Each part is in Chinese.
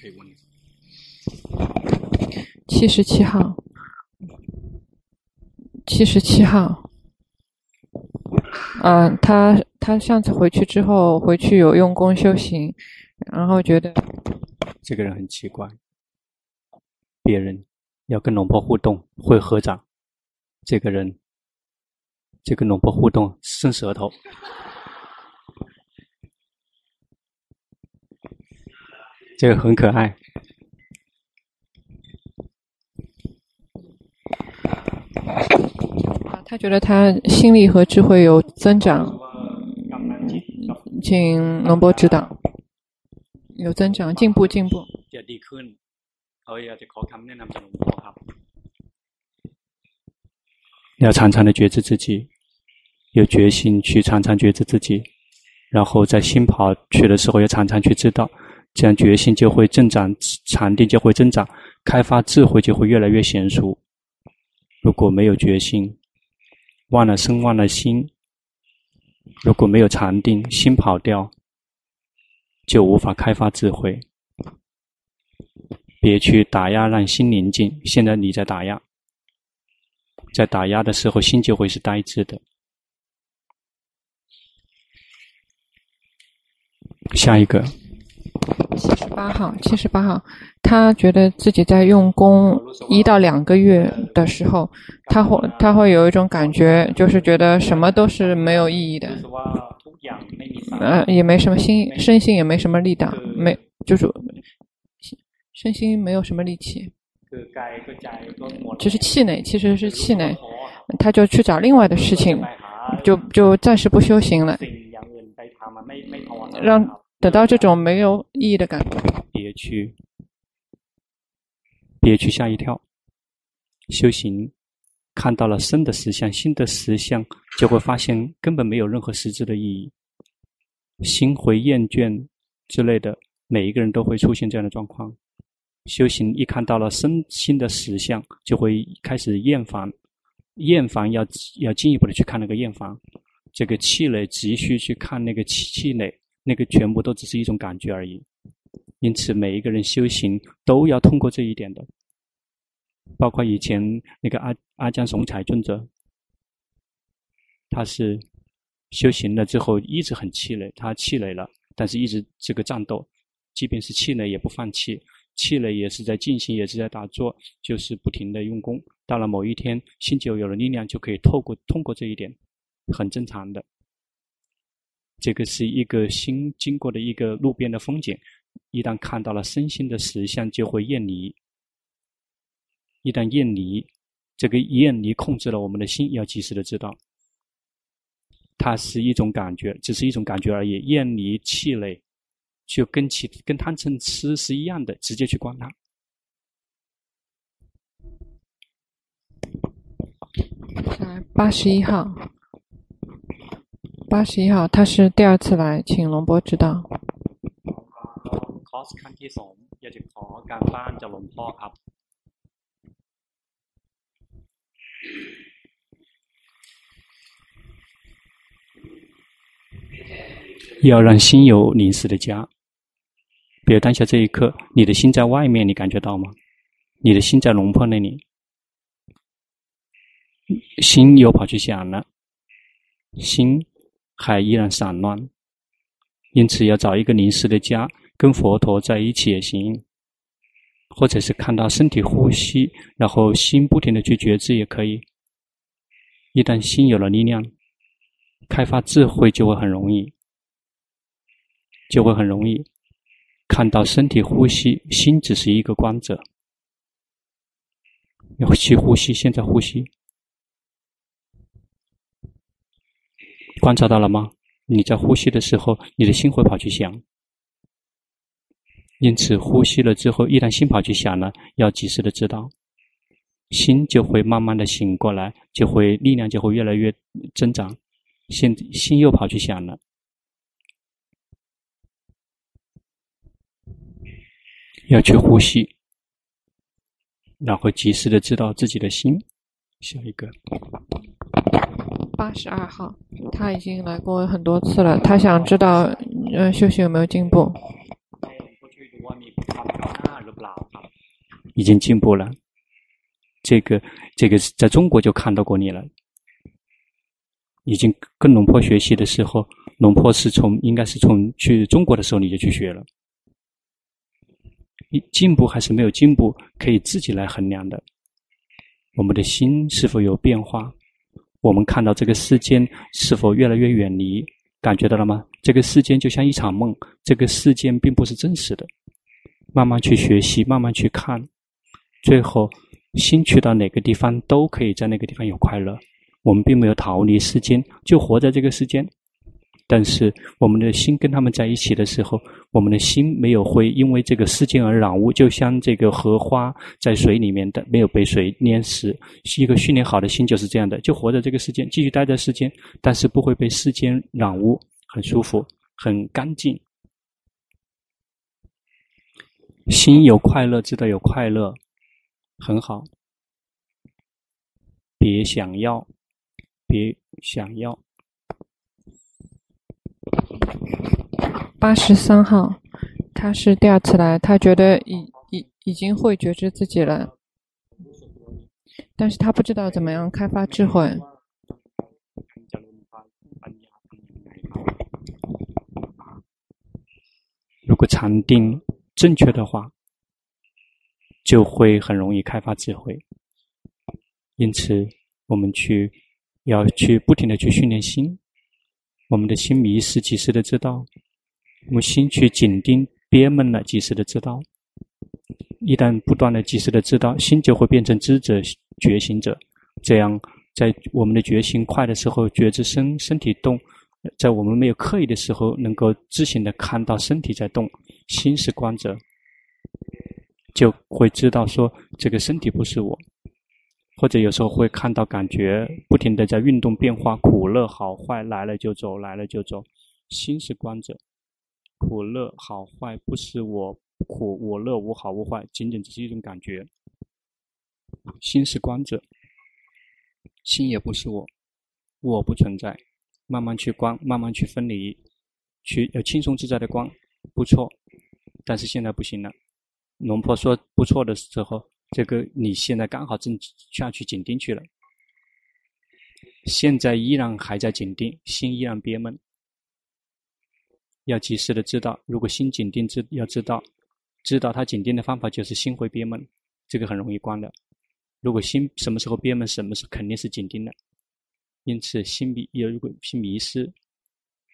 可以问。七十七号，七十七号。嗯、呃，他他上次回去之后，回去有用功修行，然后觉得这个人很奇怪。别人要跟龙婆互动，会合掌，这个人就跟龙婆互动，伸舌头。这个很可爱。他觉得他心力和智慧有增长，请龙波指导。有增长，进步，进步。要常常的觉知自己，有决心去常常觉知自己，然后在新跑去的时候，要常常去知道，这样决心就会增长，禅定就会增长，开发智慧就会越来越娴熟。如果没有决心，忘了身，忘了心，如果没有禅定，心跑掉，就无法开发智慧。别去打压，让心宁静。现在你在打压，在打压的时候，心就会是呆滞的。下一个。七十八号，七十八号，他觉得自己在用功一到两个月的时候，他会他会有一种感觉，就是觉得什么都是没有意义的，呃，也没什么心，身心也没什么力道，没就是身心没有什么力气，就是气馁，其实是气馁，他就去找另外的事情，就就暂时不修行了，让。得到这种没有意义的感觉，别去，别去吓一跳。修行看到了生的实相、心的实相，就会发现根本没有任何实质的意义，心会厌倦之类的。每一个人都会出现这样的状况。修行一看到了身心的实相，就会开始厌烦，厌烦要要进一步的去看那个厌烦，这个气馁急需去看那个气气馁。那个全部都只是一种感觉而已，因此每一个人修行都要通过这一点的，包括以前那个阿阿江雄才尊者，他是修行了之后一直很气馁，他气馁了，但是一直这个战斗，即便是气馁也不放弃，气馁也是在静心，也是在打坐，就是不停的用功，到了某一天心就有了力量，就可以透过通过这一点，很正常的。这个是一个新经过的一个路边的风景，一旦看到了身心的实相，就会厌离。一旦厌离，这个厌离控制了我们的心，要及时的知道，它是一种感觉，只是一种感觉而已。厌离气馁，就跟其跟贪嗔痴是一样的，直接去观它。八十一号。八十一号，他是第二次来，请龙波指导。要让心有临时的家。比如当下这一刻，你的心在外面，你感觉到吗？你的心在龙婆那里，心又跑去想了，心。还依然散乱，因此要找一个临时的家，跟佛陀在一起也行，或者是看到身体呼吸，然后心不停的去觉知也可以。一旦心有了力量，开发智慧就会很容易，就会很容易看到身体呼吸，心只是一个观者，要去呼吸，现在呼吸。观察到了吗？你在呼吸的时候，你的心会跑去想，因此呼吸了之后，一旦心跑去想了，要及时的知道，心就会慢慢的醒过来，就会力量就会越来越增长。现心又跑去想了，要去呼吸，然后及时的知道自己的心。下一个。八十二号，他已经来过很多次了。他想知道，呃，修行有没有进步？已经进步了。这个这个在中国就看到过你了。已经跟龙婆学习的时候，龙婆是从应该是从去中国的时候你就去学了。进步还是没有进步，可以自己来衡量的。我们的心是否有变化？我们看到这个世间是否越来越远离？感觉到了吗？这个世间就像一场梦，这个世间并不是真实的。慢慢去学习，慢慢去看，最后心去到哪个地方都可以在那个地方有快乐。我们并没有逃离世间，就活在这个世间。但是我们的心跟他们在一起的时候，我们的心没有会因为这个世间而染污，就像这个荷花在水里面的没有被水淹湿。是一个训练好的心就是这样的，就活在这个世间，继续待在世间，但是不会被世间染污，很舒服，很干净。心有快乐，知道有快乐，很好。别想要，别想要。八十三号，他是第二次来，他觉得已已已经会觉知自己了，但是他不知道怎么样开发智慧。如果禅定正确的话，就会很容易开发智慧。因此，我们去要去不停的去训练心，我们的心迷失，及时的知道。我心去紧盯、憋闷了，及时的知道。一旦不断的及时的知道，心就会变成知者、觉醒者。这样，在我们的觉醒快的时候，觉知身身体动；在我们没有刻意的时候，能够自行的看到身体在动，心是观者，就会知道说这个身体不是我。或者有时候会看到感觉不停的在运动变化，苦乐好坏来了就走，来了就走，心是观者。苦乐好坏不是我苦我乐无好无坏，仅仅只是一种感觉。心是观者，心也不是我，我不存在。慢慢去观，慢慢去分离，去要轻松自在的观，不错。但是现在不行了。龙婆说不错的时候，这个你现在刚好正下去紧盯去了。现在依然还在紧盯，心依然憋闷。要及时的知道，如果心紧盯，知要知道，知道他紧盯的方法就是心会憋闷，这个很容易关的。如果心什么时候憋闷，什么时候肯定是紧盯的。因此，心迷有如果心迷失，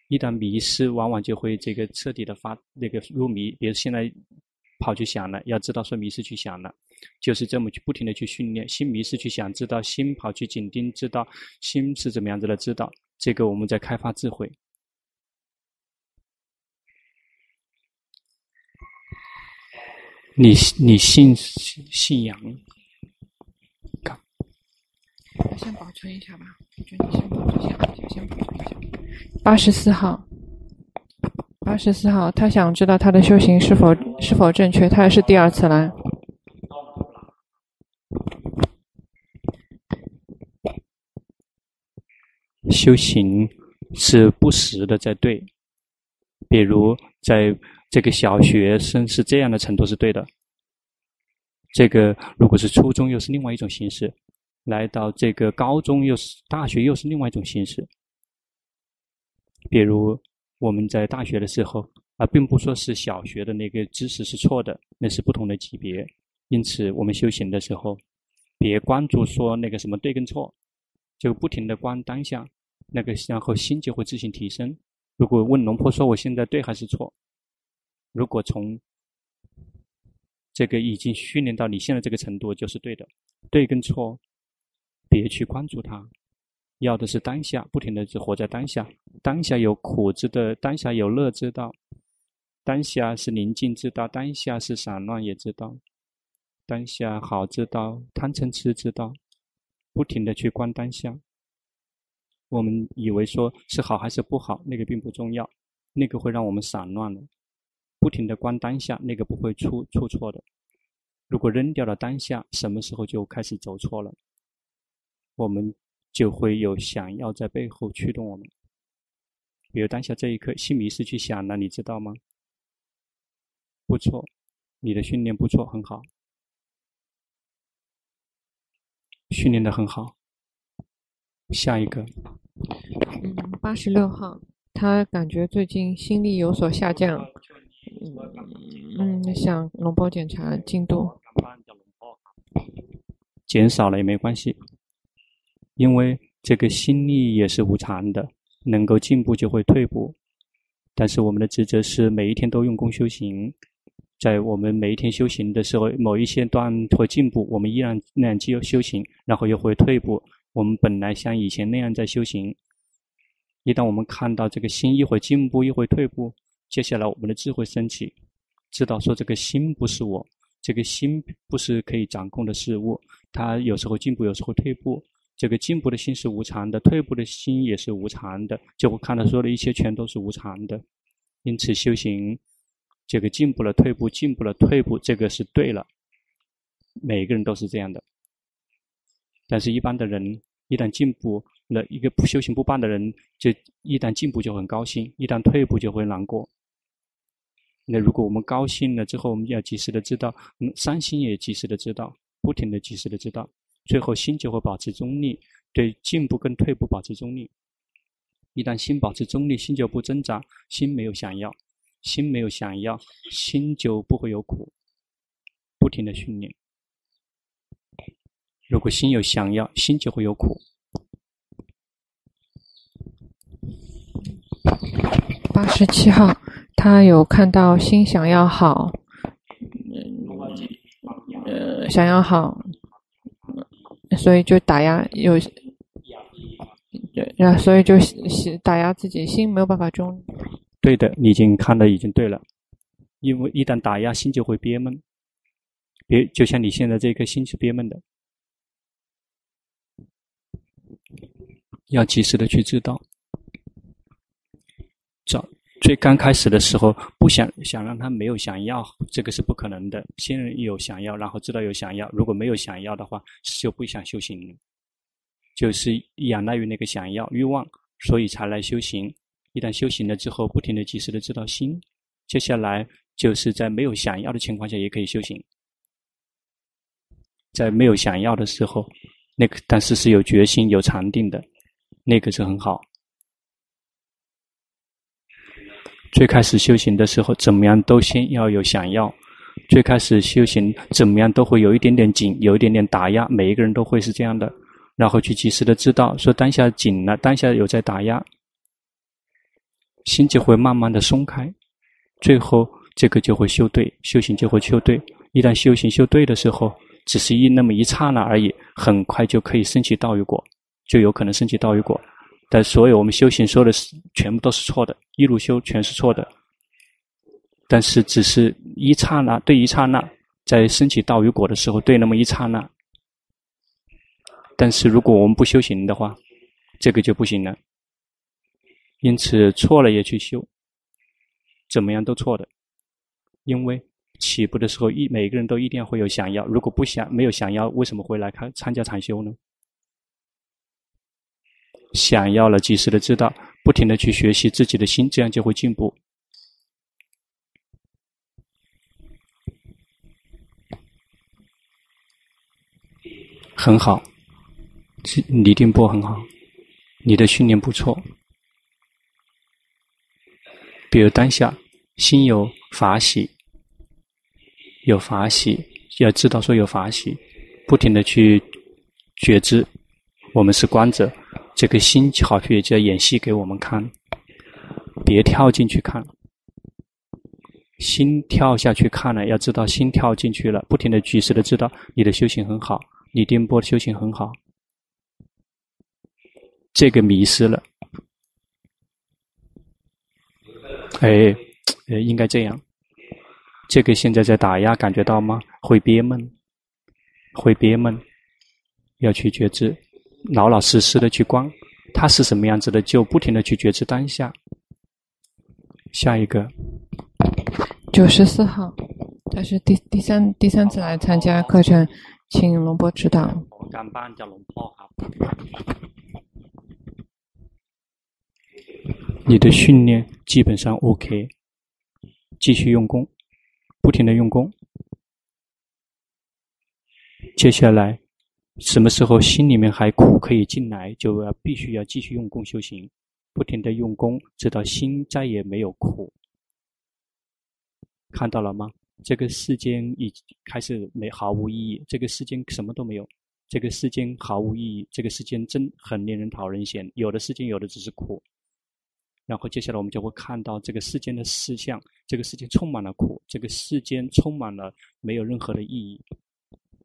一旦迷失，往往就会这个彻底的发那个入迷。比如现在跑去想了，要知道说迷失去想了，就是这么去不停的去训练心迷失去想，知道心跑去紧盯，知道心是怎么样子的，知道这个我们在开发智慧。你你信信仰？先保存一下吧，我觉先保存一下，就先保存一下。八十四号，八十四号，他想知道他的修行是否是否正确，他也是第二次来。修行是不时的在对，比如在。这个小学生是这样的程度是对的，这个如果是初中又是另外一种形式，来到这个高中又是大学又是另外一种形式。比如我们在大学的时候啊，并不说是小学的那个知识是错的，那是不同的级别。因此我们修行的时候，别关注说那个什么对跟错，就不停的观当下，那个然后心就会自行提升。如果问龙婆说我现在对还是错？如果从这个已经训练到你现在这个程度，就是对的。对跟错，别去关注它，要的是当下，不停的就活在当下。当下有苦知道，当下有乐知道，当下是宁静之道，当下是散乱也知道，当下好之道，贪嗔痴之道，不停的去观当下。我们以为说是好还是不好，那个并不重要，那个会让我们散乱了。不停的观当下，那个不会出出错的。如果扔掉了当下，什么时候就开始走错了？我们就会有想要在背后驱动我们。比如当下这一刻，心迷失去想了，你知道吗？不错，你的训练不错，很好，训练得很好。下一个，嗯，八十六号，他感觉最近心力有所下降，嗯，嗯，想龙波检查进度，减少了也没关系，因为这个心力也是无常的，能够进步就会退步，但是我们的职责是每一天都用功修行，在我们每一天修行的时候，某一些段会进步，我们依然那样继续修行，然后又会退步。我们本来像以前那样在修行，一旦我们看到这个心一会进步，一会退步，接下来我们的智慧升起，知道说这个心不是我，这个心不是可以掌控的事物，它有时候进步，有时候退步。这个进步的心是无常的，退步的心也是无常的，就会看到说的一切全都是无常的。因此修行，这个进步了，退步，进步了，退步，这个是对了。每个人都是这样的。但是，一般的人一旦进步了，一个不修行不办的人，就一旦进步就很高兴，一旦退步就会难过。那如果我们高兴了之后，我们要及时的知道，嗯，伤心也及时的知道，不停的及时的知道，最后心就会保持中立，对进步跟退步保持中立。一旦心保持中立，心就不挣扎，心没有想要，心没有想要，心就不会有苦，不停的训练。如果心有想要，心就会有苦。八十七号，他有看到心想要好，呃，想要好，所以就打压有，然后所以就打压自己心没有办法中。对的，你已经看的已经对了，因为一旦打压心就会憋闷，别就像你现在这颗心是憋闷的。要及时的去知道，早最刚开始的时候，不想想让他没有想要，这个是不可能的。先有想要，然后知道有想要。如果没有想要的话，就不想修行，就是仰赖于那个想要欲望，所以才来修行。一旦修行了之后，不停的及时的知道心，接下来就是在没有想要的情况下也可以修行。在没有想要的时候，那个但是是有决心、有禅定的。那个是很好。最开始修行的时候，怎么样都先要有想要。最开始修行，怎么样都会有一点点紧，有一点点打压。每一个人都会是这样的，然后去及时的知道，说当下紧了，当下有在打压，心就会慢慢的松开。最后这个就会修对，修行就会修对。一旦修行修对的时候，只是一那么一刹那而已，很快就可以升起道与果。就有可能升起道与果，但所有我们修行说的是全部都是错的，一路修全是错的。但是只是一刹那，对一刹那，在升起道与果的时候，对那么一刹那。但是如果我们不修行的话，这个就不行了。因此错了也去修，怎么样都错的。因为起步的时候，一每个人都一定会有想要，如果不想没有想要，为什么会来看参加禅修呢？想要了，及时的知道，不停的去学习自己的心，这样就会进步。很好，李定波很好，你的训练不错。比如当下心有法喜，有法喜，要知道说有法喜，不停的去觉知，我们是观者。这个心好像也在演戏给我们看，别跳进去看，心跳下去看了，要知道心跳进去了，不停的及时的知道你的修行很好，你定波的修行很好，这个迷失了，哎，呃，应该这样，这个现在在打压，感觉到吗？会憋闷，会憋闷，要去觉知。老老实实的去观，它是什么样子的，就不停的去觉知当下。下一个，九十四号，他是第第三第三次来参加课程，请龙波指导。你的训练基本上 OK，继续用功，不停的用功，接下来，什么时候心里面还苦可以进来，就要必须要继续用功修行，不停地用功，直到心再也没有苦。看到了吗？这个世间已开始没毫无意义，这个世间什么都没有，这个世间毫无意义，这个世间真很令人讨人嫌。有的世间有的只是苦。然后接下来我们就会看到这个世间的实相，这个世间充满了苦，这个世间充满了没有任何的意义。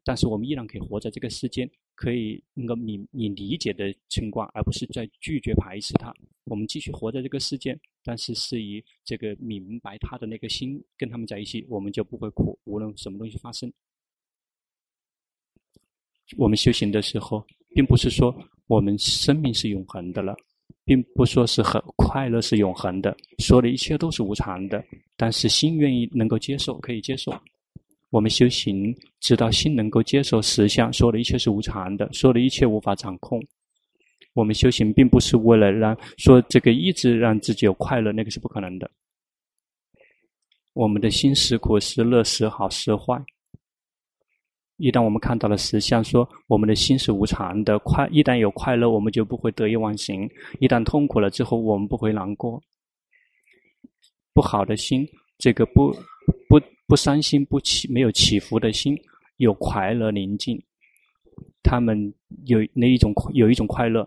但是我们依然可以活在这个世间，可以那个你你理解的情况，而不是在拒绝排斥它。我们继续活在这个世间，但是是以这个明白他的那个心跟他们在一起，我们就不会苦，无论什么东西发生。我们修行的时候，并不是说我们生命是永恒的了。并不说是很快乐是永恒的，说的一切都是无常的，但是心愿意能够接受，可以接受。我们修行，直到心能够接受实相，所有的一切是无常的，所有的一切无法掌控。我们修行并不是为了让说这个一直让自己有快乐，那个是不可能的。我们的心是苦是乐是好是坏。一旦我们看到了实相，说我们的心是无常的，快一旦有快乐，我们就不会得意忘形；一旦痛苦了之后，我们不会难过。不好的心，这个不不不伤心、不起没有起伏的心，有快乐宁静。他们有那一种有一种快乐，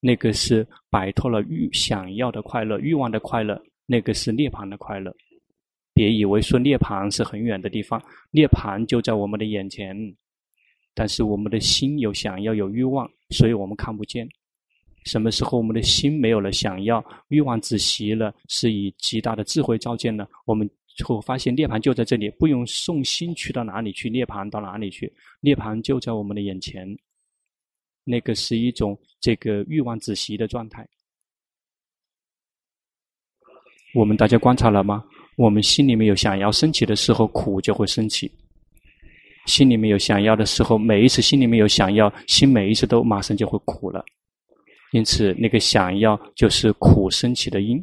那个是摆脱了欲想要的快乐、欲望的快乐，那个是涅槃的快乐。别以为说涅槃是很远的地方，涅槃就在我们的眼前，但是我们的心有想要、有欲望，所以我们看不见。什么时候我们的心没有了想要、欲望止息了，是以极大的智慧照见了，我们后发现涅槃就在这里，不用送心去到哪里去，涅槃到哪里去？涅槃就在我们的眼前，那个是一种这个欲望止息的状态。我们大家观察了吗？我们心里面有想要升起的时候，苦就会升起；心里面有想要的时候，每一次心里面有想要，心每一次都马上就会苦了。因此，那个想要就是苦升起的因。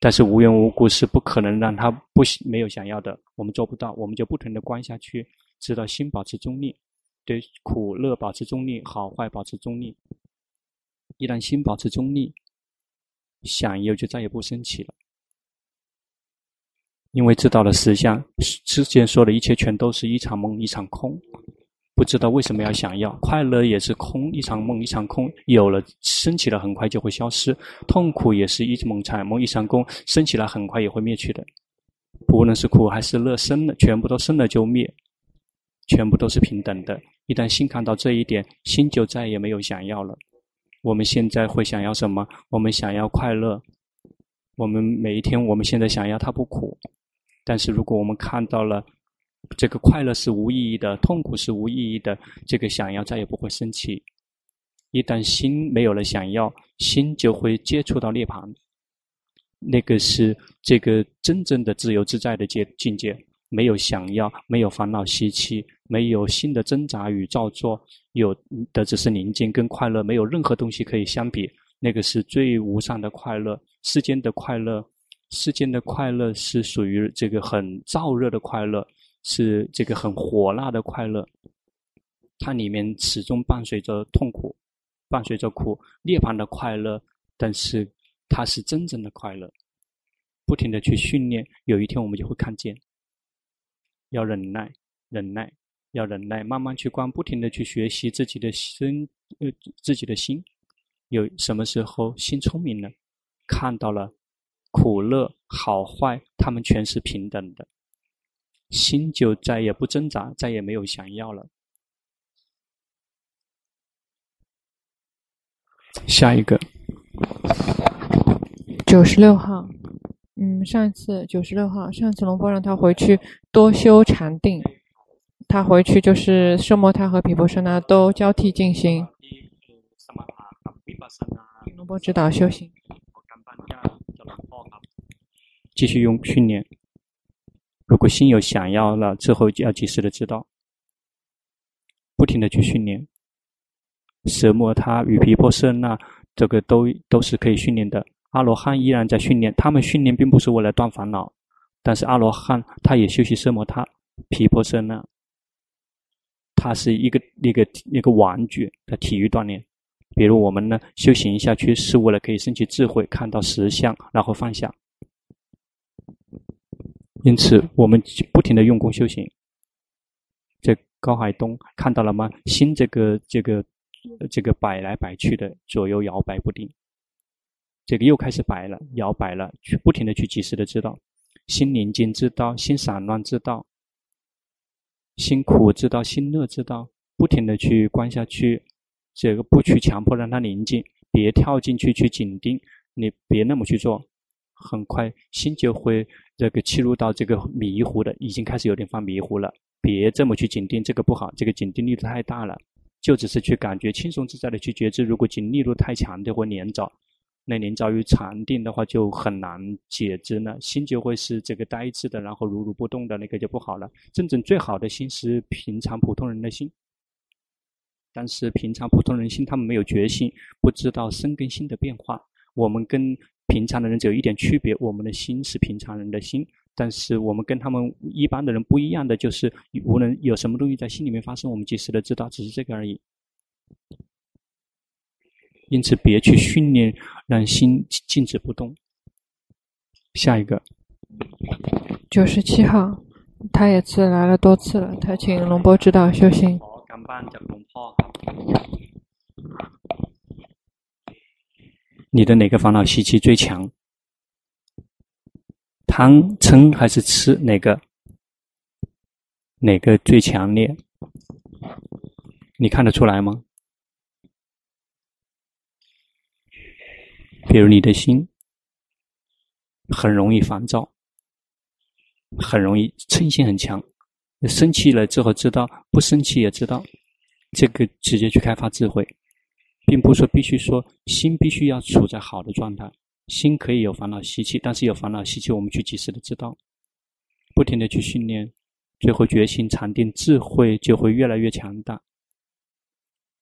但是无缘无故是不可能让他不没有想要的，我们做不到，我们就不停地观下去，直到心保持中立，对苦乐保持中立，好坏保持中立。一旦心保持中立，想要就再也不升起了。因为知道了实相，之前说的一切全都是一场梦，一场空。不知道为什么要想要快乐，也是空，一场梦，一场空。有了升起了，很快就会消失；痛苦也是一场梦，一场空，升起来很快也会灭去的。不论是苦还是乐，生了全部都生了就灭，全部都是平等的。一旦心看到这一点，心就再也没有想要了。我们现在会想要什么？我们想要快乐。我们每一天，我们现在想要它不苦。但是，如果我们看到了这个快乐是无意义的，痛苦是无意义的，这个想要再也不会升起。一旦心没有了想要，心就会接触到涅槃。那个是这个真正的自由自在的界境界，没有想要，没有烦恼习气，没有心的挣扎与造作，有的只是宁静跟快乐，没有任何东西可以相比。那个是最无上的快乐，世间的快乐。世间的快乐是属于这个很燥热的快乐，是这个很火辣的快乐。它里面始终伴随着痛苦，伴随着苦。涅槃的快乐，但是它是真正的快乐。不停地去训练，有一天我们就会看见。要忍耐，忍耐，要忍耐，慢慢去观，不停地去学习自己的心，呃，自己的心。有什么时候心聪明了，看到了。苦乐好坏，他们全是平等的，心就再也不挣扎，再也没有想要了。下一个，九十六号，嗯，上一次九十六号，上次龙波让他回去多修禅定，他回去就是奢摩他和毗婆舍那都交替进行，龙波指导修行。继续用训练。如果心有想要了之后，就要及时的知道，不停的去训练。奢摩他与皮婆舍那，这个都都是可以训练的。阿罗汉依然在训练，他们训练并不是为了断烦恼，但是阿罗汉他也修习奢摩他、皮婆舍那，它是一个一个一个玩具的体育锻炼。比如我们呢，修行下去是为了可以升起智慧，看到实相，然后放下。因此，我们不停的用功修行。这高海东看到了吗？心这个这个这个摆来摆去的，左右摇摆不定。这个又开始摆了，摇摆了，去不停的去及时的知道，心宁静知道，心散乱知道，心苦知道，心乐知道，不停的去观下去。这个不去强迫让它宁静，别跳进去去紧盯，你别那么去做。很快心就会这个切入到这个迷糊的，已经开始有点发迷糊了。别这么去紧盯，这个不好，这个紧盯力度太大了。就只是去感觉轻松自在的去觉知。如果紧力度太强的，会黏着，那黏着于禅定的话就很难觉知呢。心就会是这个呆滞的，然后如如不动的，那个就不好了。真正最好的心是平常普通人的心，但是平常普通人心他们没有觉性，不知道身跟心的变化。我们跟平常的人只有一点区别，我们的心是平常人的心，但是我们跟他们一般的人不一样的，就是无论有什么东西在心里面发生，我们及时的知道，只是这个而已。因此，别去训练让心静止不动。下一个，九十七号，他也是来了多次了，他请龙波指导修行。你的哪个烦恼习气最强？贪、嗔还是痴？哪个？哪个最强烈？你看得出来吗？比如你的心很容易烦躁，很容易嗔心很强，生气了之后知道，不生气也知道，这个直接去开发智慧。并不是说必须说心必须要处在好的状态，心可以有烦恼习气，但是有烦恼习气，我们去及时的知道，不停的去训练，最后觉心禅定智慧就会越来越强大。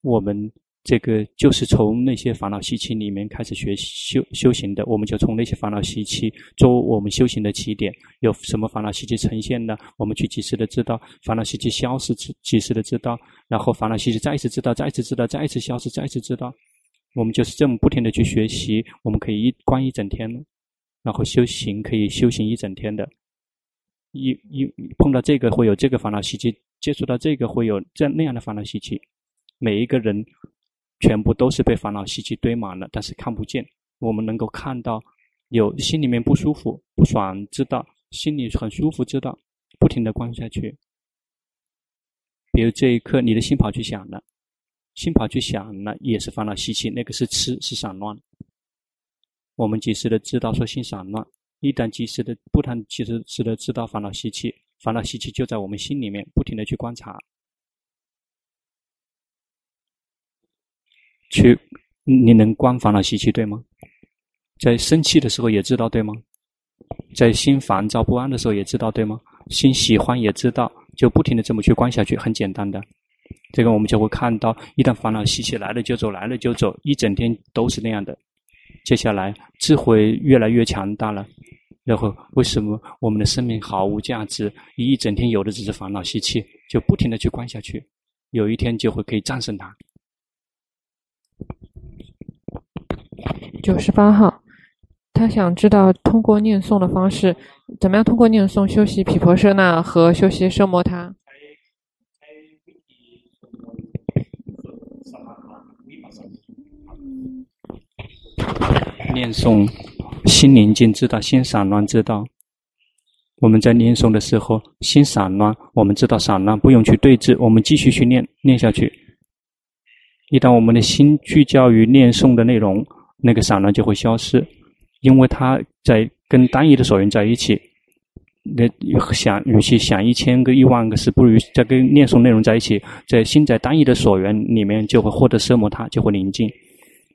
我们。这个就是从那些烦恼习气里面开始学修修行的，我们就从那些烦恼习气做我们修行的起点。有什么烦恼习气呈现呢？我们去及时的知道，烦恼习气消失，及时的知道，然后烦恼习气再一次知道，再一次知道，再一次消失，再一次知道。我们就是这么不停的去学习，我们可以一关一整天，然后修行可以修行一整天的。一一碰到这个会有这个烦恼习气，接触到这个会有这那样的烦恼习气，每一个人。全部都是被烦恼习气堆满了，但是看不见。我们能够看到，有心里面不舒服、不爽，知道；心里很舒服，知道。不停的观下去。比如这一刻，你的心跑去想了，心跑去想了，也是烦恼习气，那个是痴，是散乱。我们及时的知道说心散乱，一旦及时的不谈及时的知道烦恼习气，烦恼习气就在我们心里面，不停的去观察。去，你能观烦恼习气对吗？在生气的时候也知道对吗？在心烦躁不安的时候也知道对吗？心喜欢也知道，就不停的这么去观下去，很简单的。这个我们就会看到，一旦烦恼习气来了就走，来了就走，一整天都是那样的。接下来智慧越来越强大了，然后为什么我们的生命毫无价值？一整天有的只是烦恼习气，就不停的去观下去，有一天就会可以战胜它。九十八号，他想知道通过念诵的方式，怎么样通过念诵休息毗婆舍那和休息奢摩他。念诵，心宁静知道，心散乱知道。我们在念诵的时候，心散乱，我们知道散乱，不用去对治，我们继续去念，念下去。一旦我们的心聚焦于念诵的内容，那个散乱就会消失，因为他在跟单一的所缘在一起。那想与其想一千个、一万个事，不如在跟念诵内容在一起。在心在单一的所缘里面，就会获得奢摩他，就会宁静。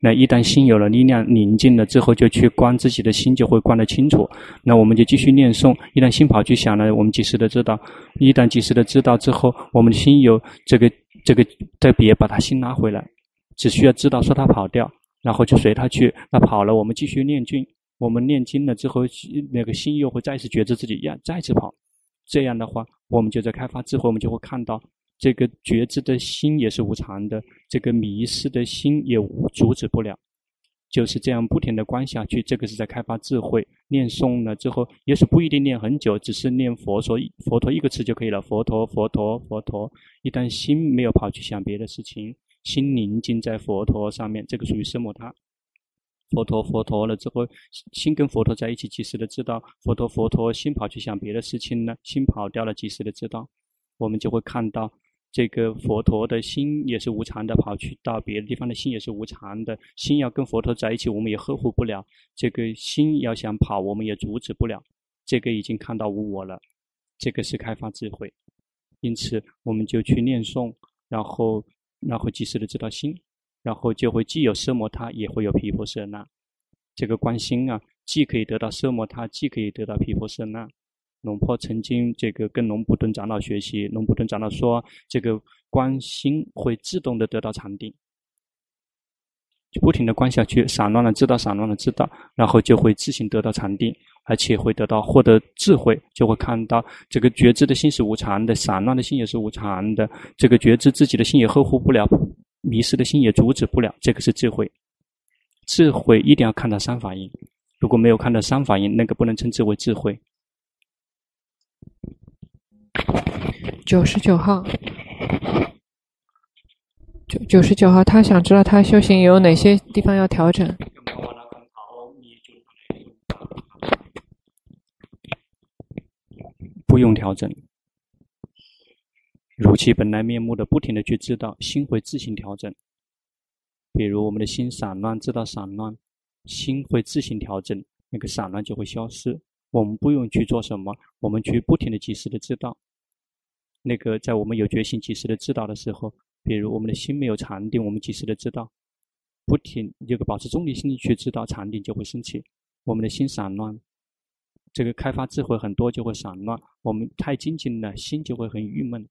那一旦心有了力量，宁静了之后，就去观自己的心，就会观得清楚。那我们就继续念诵。一旦心跑去想了，我们及时的知道。一旦及时的知道之后，我们的心有这个。这个再别把它心拉回来，只需要知道说它跑掉，然后就随他去。那跑了，我们继续念经。我们念经了之后，那个心又会再次觉知自己，呀，再次跑。这样的话，我们就在开发智慧，我们就会看到这个觉知的心也是无常的，这个迷失的心也阻止不了。就是这样不停的观下去，这个是在开发智慧。念诵了之后，也许不一定念很久，只是念佛说佛陀一个词就可以了。佛陀，佛陀，佛陀。一旦心没有跑去想别的事情，心宁静在佛陀上面，这个属于奢摩他。佛陀，佛陀了之后，心跟佛陀在一起，及时的知道佛陀，佛陀。心跑去想别的事情了，心跑掉了，及时的知道，我们就会看到。这个佛陀的心也是无常的，跑去到别的地方的心也是无常的。心要跟佛陀在一起，我们也呵护不了；这个心要想跑，我们也阻止不了。这个已经看到无我了，这个是开发智慧。因此，我们就去念诵，然后，然后及时的知道心，然后就会既有奢摩他，也会有毗婆舍那。这个观心啊，既可以得到奢摩他，既可以得到毗婆舍那。龙婆曾经这个跟龙普顿长老学习，龙普顿长老说，这个观心会自动的得到禅定，就不停的观下去，散乱了知道，散乱了知道，然后就会自行得到禅定，而且会得到获得智慧，就会看到这个觉知的心是无常的，散乱的心也是无常的，这个觉知自己的心也呵护不了，迷失的心也阻止不了，这个是智慧。智慧一定要看到三法印，如果没有看到三法印，那个不能称之为智慧。九十九号，九九十九号，他想知道他修行有哪些地方要调整。不用调整，如其本来面目的不停的去知道，心会自行调整。比如我们的心散乱，知道散乱，心会自行调整，那个散乱就会消失。我们不用去做什么，我们去不停的及时的知道。那个在我们有决心及时的知道的时候，比如我们的心没有禅定，我们及时的知道，不停这个保持中立心去知道，禅定就会升起。我们的心散乱，这个开发智慧很多就会散乱。我们太精进了，心就会很郁闷。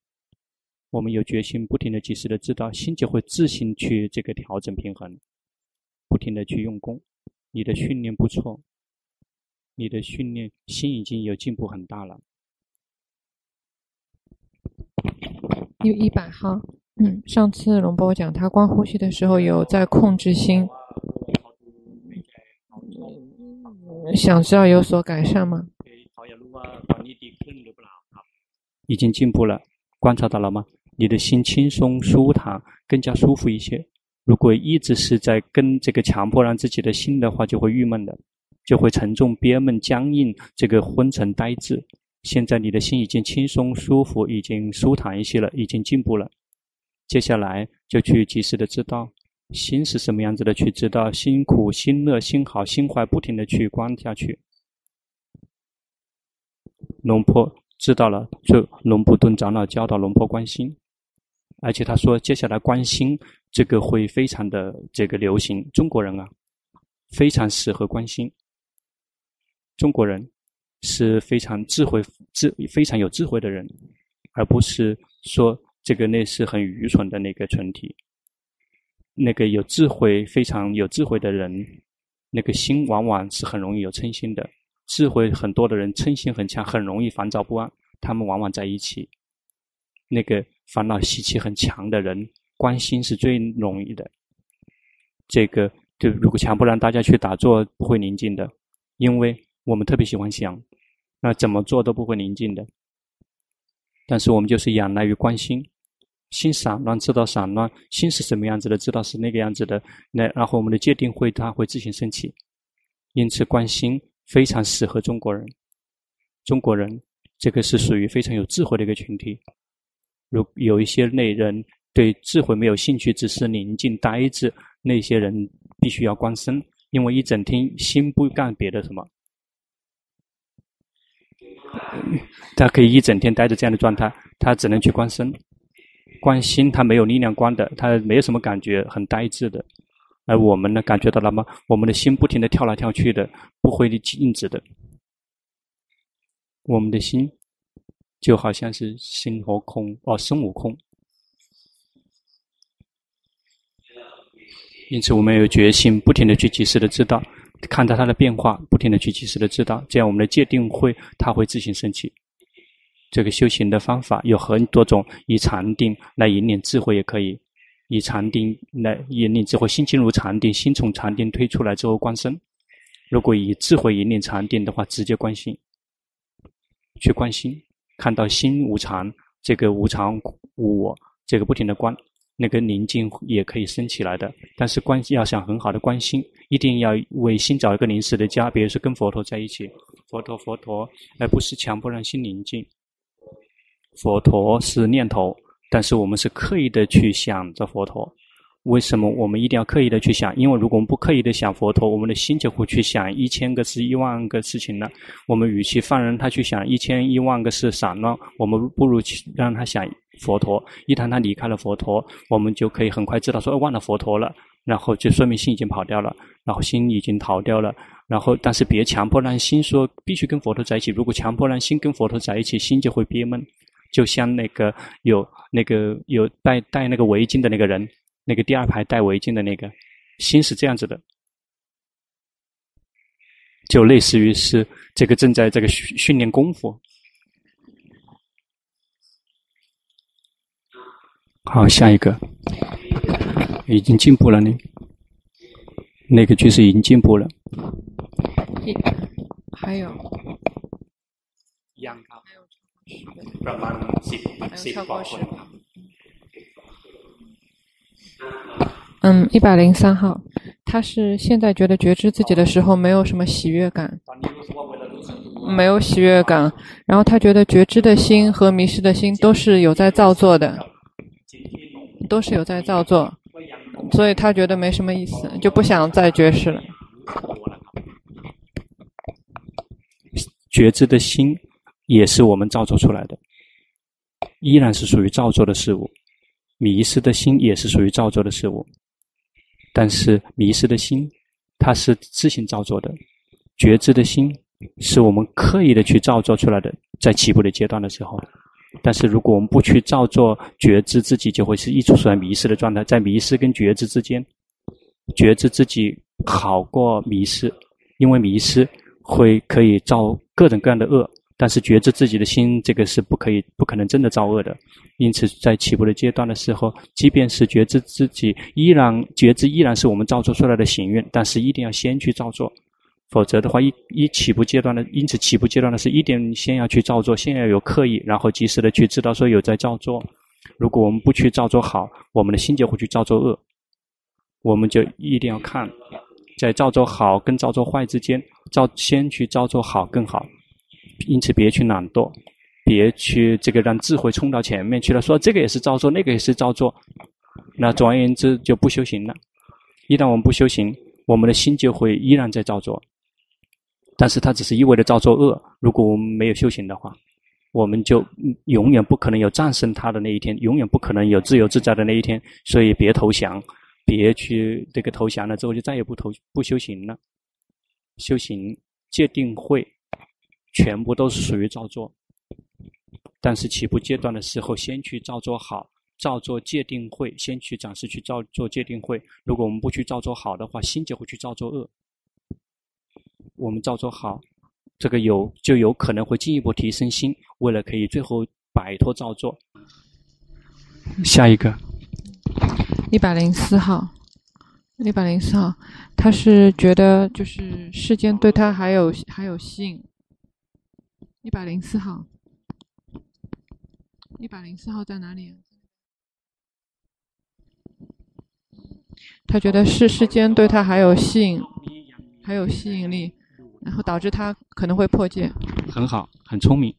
我们有决心，不停的及时的知道，心就会自行去这个调整平衡，不停的去用功。你的训练不错。你的训练心已经有进步很大了。有一百号，嗯，上次龙波讲他观呼吸的时候有在控制心，想知道有所改善吗？已经进步了，观察到了吗？你的心轻松舒坦，更加舒服一些。如果一直是在跟这个强迫让自己的心的话，就会郁闷的。就会沉重、憋闷、僵硬，这个昏沉、呆滞。现在你的心已经轻松、舒服，已经舒坦一些了，已经进步了。接下来就去及时的知道心是什么样子的，去知道心苦、心乐、心好、心坏，不停的去观下去。龙婆知道了，就龙普顿长老教导龙婆观心，而且他说接下来观心这个会非常的这个流行，中国人啊非常适合观心。中国人是非常智慧、智非常有智慧的人，而不是说这个那是很愚蠢的那个群体。那个有智慧、非常有智慧的人，那个心往往是很容易有嗔心的。智慧很多的人，嗔心很强，很容易烦躁不安。他们往往在一起。那个烦恼习气很强的人，关心是最容易的。这个就如果强迫让大家去打坐，不会宁静的，因为。我们特别喜欢想，那怎么做都不会宁静的。但是我们就是仰赖于关心，心散乱知道散乱，心是什么样子的知道是那个样子的。那然后我们的戒定慧它会自行升起，因此观心非常适合中国人。中国人这个是属于非常有智慧的一个群体。如有一些内人对智慧没有兴趣，只是宁静呆滞，那些人必须要观身，因为一整天心不干别的什么。他可以一整天待着这样的状态，他只能去观身、观心，他没有力量观的，他没有什么感觉，很呆滞的。而我们呢，感觉到了吗？我们的心不停的跳来跳去的，不会静止的。我们的心就好像是心和空哦，孙悟空。因此，我们有决心，不停的去及时的知道。看到它的变化，不停的去及时的知道，这样我们的戒定慧它会自行升起。这个修行的方法有很多种，以禅定来引领智慧也可以，以禅定来引领智慧，心进入禅定，心从禅定推出来之后观身。如果以智慧引领禅定的话，直接观心，去观心，看到心无常，这个无常无我，这个不停的观，那个宁静也可以升起来的。但是观要想很好的观心，一定要为心找一个临时的家，比如说跟佛陀在一起，佛陀佛陀，而不是强迫让心宁静。佛陀是念头，但是我们是刻意的去想着佛陀。为什么我们一定要刻意的去想？因为如果我们不刻意的想佛陀，我们的心就会去想一千个是、一万个事情了。我们与其放任他去想一千一万个事散乱，我们不如去让他想佛陀。一旦他离开了佛陀，我们就可以很快知道说忘了佛陀了，然后就说明心已经跑掉了，然后心已经逃掉了。然后，但是别强迫让心说必须跟佛陀在一起。如果强迫让心跟佛陀在一起，心就会憋闷。就像那个有那个有戴戴那个围巾的那个人。那个第二排戴围巾的那个，心是这样子的，就类似于是这个正在这个训训练功夫。好，下一个，已经进步了呢。那个就是已经进步了。还有。嗯，一百零三号，他是现在觉得觉知自己的时候没有什么喜悦感，没有喜悦感。然后他觉得觉知的心和迷失的心都是有在造作的，都是有在造作，所以他觉得没什么意思，就不想再觉知了。觉知的心也是我们造作出来的，依然是属于造作的事物。迷失的心也是属于造作的事物。但是迷失的心，它是自行造作的；觉知的心，是我们刻意的去造作出来的，在起步的阶段的时候。但是如果我们不去造作觉知自己，就会是一直处在迷失的状态。在迷失跟觉知之间，觉知自己好过迷失，因为迷失会可以造各种各样的恶。但是觉知自己的心，这个是不可以、不可能真的造恶的。因此，在起步的阶段的时候，即便是觉知自己，依然觉知依然是我们造作出来的行愿，但是一定要先去造作，否则的话，一一起步阶段的，因此起步阶段的是一定先要去造作，先要有刻意，然后及时的去知道说有在造作。如果我们不去造作好，我们的心就会去造作恶。我们就一定要看，在造作好跟造作坏之间，造先去造作好更好。因此，别去懒惰，别去这个让智慧冲到前面去了。说这个也是造作，那个也是造作，那总而言之就不修行了。一旦我们不修行，我们的心就会依然在造作，但是它只是一味的造作恶。如果我们没有修行的话，我们就永远不可能有战胜它的那一天，永远不可能有自由自在的那一天。所以别投降，别去这个投降了之后就再也不投不修行了。修行戒定慧。全部都是属于造作，但是起步阶段的时候，先去造作好，造作界定会，先去暂时去造作界定会。如果我们不去造作好的话，心就会去造作恶。我们造作好，这个有就有可能会进一步提升心，为了可以最后摆脱造作。下一个，一百零四号，一百零四号，他是觉得就是世间对他还有还有吸引。一百零四号，一百零四号在哪里？他觉得世世间对他还有吸引，还有吸引力，然后导致他可能会破戒。很好，很聪明。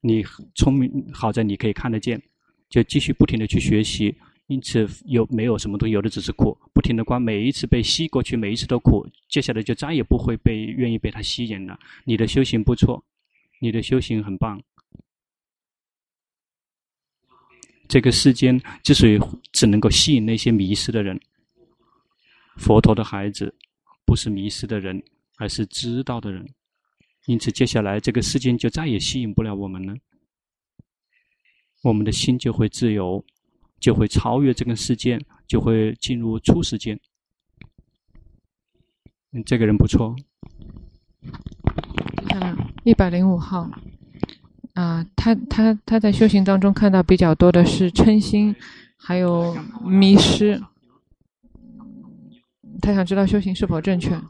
你聪明好在你可以看得见，就继续不停的去学习。因此有没有什么东西，有的只是苦，不停的观，每一次被吸过去，每一次都苦，接下来就再也不会被愿意被他吸引了。你的修行不错。你的修行很棒。这个世间之所以只能够吸引那些迷失的人，佛陀的孩子不是迷失的人，而是知道的人。因此，接下来这个世间就再也吸引不了我们了。我们的心就会自由，就会超越这个世界，就会进入初世间。嗯，这个人不错。一百零五号，啊，他他他在修行当中看到比较多的是嗔心，还有迷失。他想知道修行是否正确。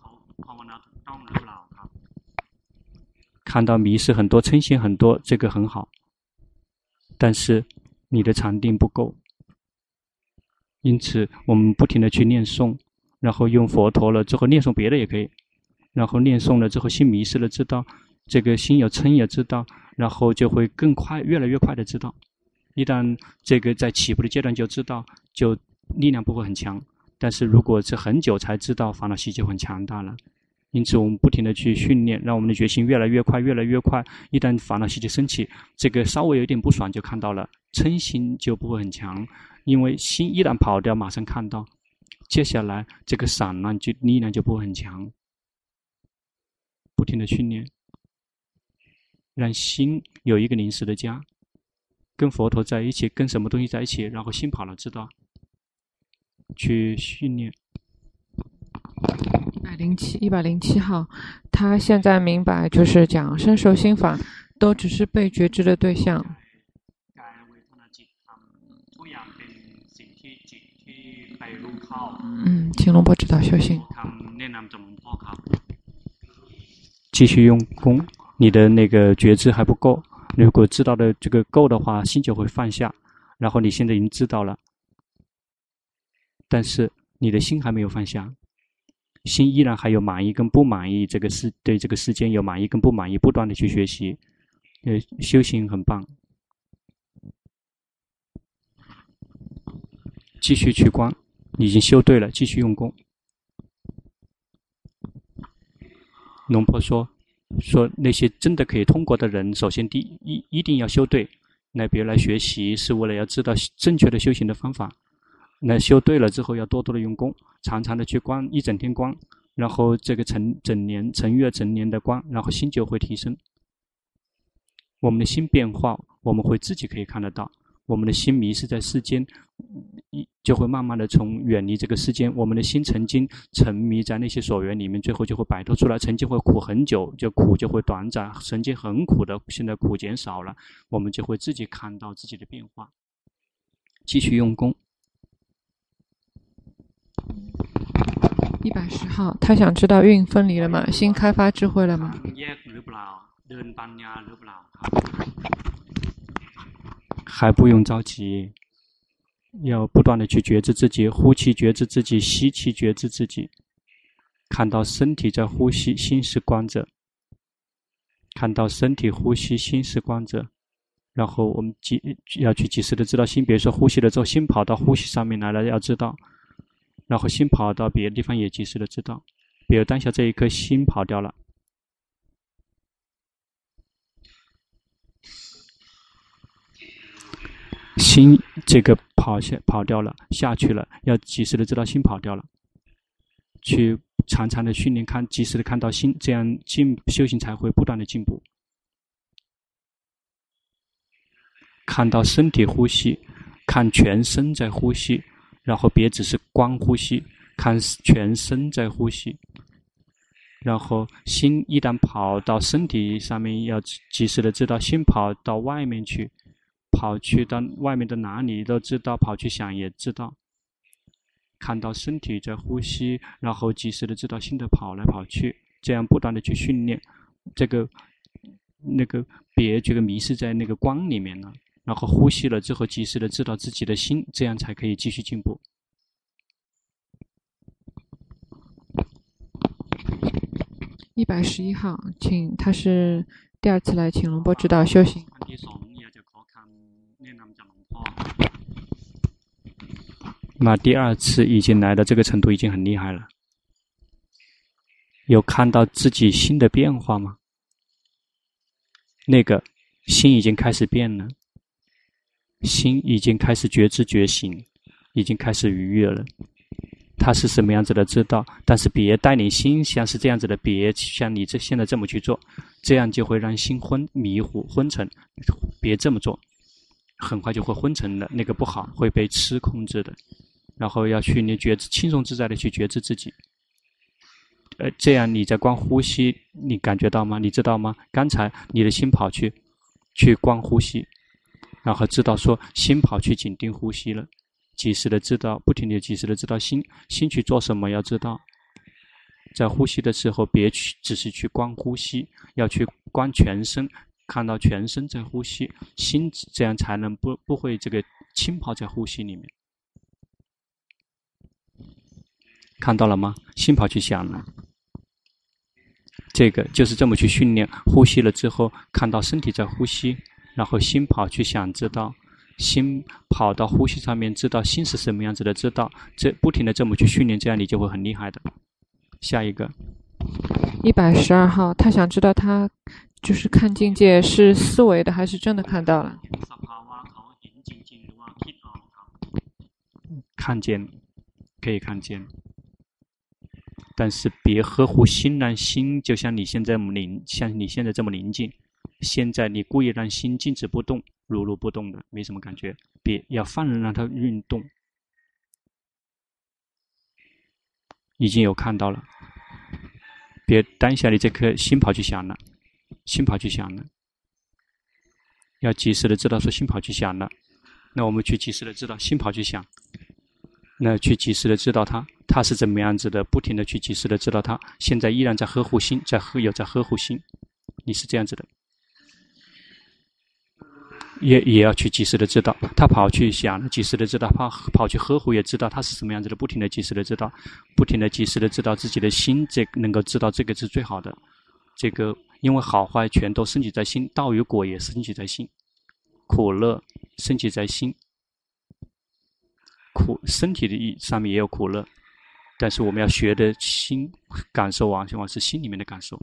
看到迷失很多，嗔心很多，这个很好，但是你的禅定不够，因此我们不停的去念诵，然后用佛陀了之后念诵别的也可以，然后念诵了之后心迷失了，知道这个心有嗔也知道，然后就会更快，越来越快的知道。一旦这个在起步的阶段就知道，就力量不会很强，但是如果是很久才知道，烦恼习就很强大了。因此，我们不停地去训练，让我们的决心越来越快，越来越快。一旦烦恼习气升起，这个稍微有点不爽就看到了，嗔心就不会很强。因为心一旦跑掉，马上看到，接下来这个散乱就力量就不会很强。不停的训练，让心有一个临时的家，跟佛陀在一起，跟什么东西在一起，然后心跑了知道，去训练。一百零七，一百零七号，他现在明白，就是讲身受心法，都只是被觉知的对象。嗯，请龙波指导修行。继续用功，你的那个觉知还不够。如果知道的这个够的话，心就会放下。然后你现在已经知道了，但是你的心还没有放下。心依然还有满意跟不满意，这个世对这个世间有满意跟不满意，不断的去学习，呃，修行很棒，继续去观，已经修对了，继续用功。龙婆说，说那些真的可以通过的人，首先第一一定要修对，来别来学习是为了要知道正确的修行的方法。那修对了之后，要多多的用功，常常的去观，一整天观，然后这个成整年、成月、整年的观，然后心就会提升。我们的心变化，我们会自己可以看得到。我们的心迷失在世间，一就会慢慢的从远离这个世间。我们的心曾经沉迷在那些所缘里面，最后就会摆脱出来。曾经会苦很久，就苦就会短暂；曾经很苦的，现在苦减少了，我们就会自己看到自己的变化。继续用功。一百十号，他想知道运分离了吗？心开发智慧了吗？还不用着急，要不断的去觉知自己，呼气觉知自己，吸气觉知自己，看到身体在呼吸，心是观者；看到身体呼吸，心是观者。然后我们及要去及时的知道心，比如说呼吸了之后，心跑到呼吸上面来了，要知道。然后心跑到别的地方，也及时的知道，比如当下这一颗心跑掉了，心这个跑下跑掉了下去了，要及时的知道心跑掉了，去常常的训练看，及时的看到心，这样进修行才会不断的进步。看到身体呼吸，看全身在呼吸。然后别只是光呼吸，看全身在呼吸。然后心一旦跑到身体上面，要及时的知道心跑到外面去，跑去到外面的哪里都知道，跑去想也知道。看到身体在呼吸，然后及时的知道心的跑来跑去，这样不断的去训练。这个那个别这个迷失在那个光里面了。然后呼吸了之后，及时的知道自己的心，这样才可以继续进步。一百十一号，请他是第二次来请龙波指导修行。那第二次已经来到这个程度，已经很厉害了。有看到自己心的变化吗？那个心已经开始变了。心已经开始觉知觉醒，已经开始愉悦了。他是什么样子的知道，但是别带领心像是这样子的，别像你这现在这么去做，这样就会让心昏迷糊昏沉。别这么做，很快就会昏沉了，那个不好，会被痴控制的。然后要去你觉知，轻松自在的去觉知自己。呃，这样你在光呼吸，你感觉到吗？你知道吗？刚才你的心跑去。去观呼吸，然后知道说心跑去紧盯呼吸了，及时的知道，不停的及时的知道心心去做什么，要知道，在呼吸的时候别去只是去观呼吸，要去观全身，看到全身在呼吸，心这样才能不不会这个浸泡在呼吸里面。看到了吗？心跑去想了，这个就是这么去训练呼吸了之后，看到身体在呼吸，然后心跑去想，知道心跑到呼吸上面，知道心是什么样子的，知道这不停的这么去训练，这样你就会很厉害的。下一个，一百十二号，他想知道他就是看境界是思维的还是真的看到了？看见，可以看见。但是别呵护心，让心就像你现在这么宁，像你现在这么宁静。现在你故意让心静止不动，如如不动的，没什么感觉。别要放任让它运动。已经有看到了，别当下你这颗心跑去想了，心跑去想了。要及时的知道说心跑去想了，那我们去及时的知道心跑去想。那去及时的知道他，他是怎么样子的，不停的去及时的知道他，现在依然在呵护心，在呵有在呵护心，你是这样子的，也也要去及时的知道，他跑去想，及时的知道，跑跑去呵护，也知道他是什么样子的，不停的及时的知道，不停的及时的知道自己的心，这能够知道这个是最好的，这个因为好坏全都升起在心，道与果也升起在心，苦乐升起在心。苦身体的意上面也有苦乐，但是我们要学的心感受啊，往往是心里面的感受。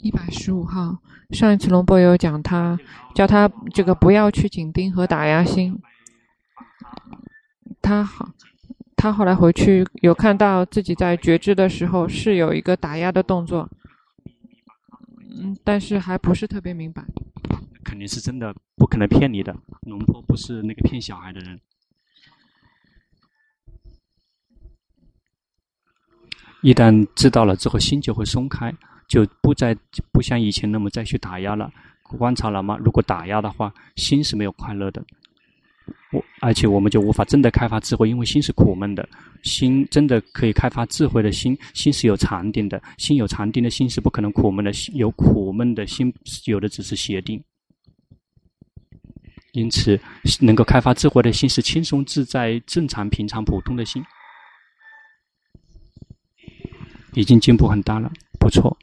一百十五号，上一次龙波有讲他叫他这个不要去紧盯和打压心，他好，他后来回去有看到自己在觉知的时候是有一个打压的动作，嗯，但是还不是特别明白。肯定是真的，不可能骗你的。龙婆不是那个骗小孩的人。一旦知道了之后，心就会松开，就不再不像以前那么再去打压了。观察了吗？如果打压的话，心是没有快乐的。我而且我们就无法真的开发智慧，因为心是苦闷的。心真的可以开发智慧的心，心是有禅定的。心有禅定的心是不可能苦闷的。有苦闷的心，有的只是邪定。因此，能够开发智慧的心是轻松自在、正常、平常、普通的心，已经进步很大了，不错。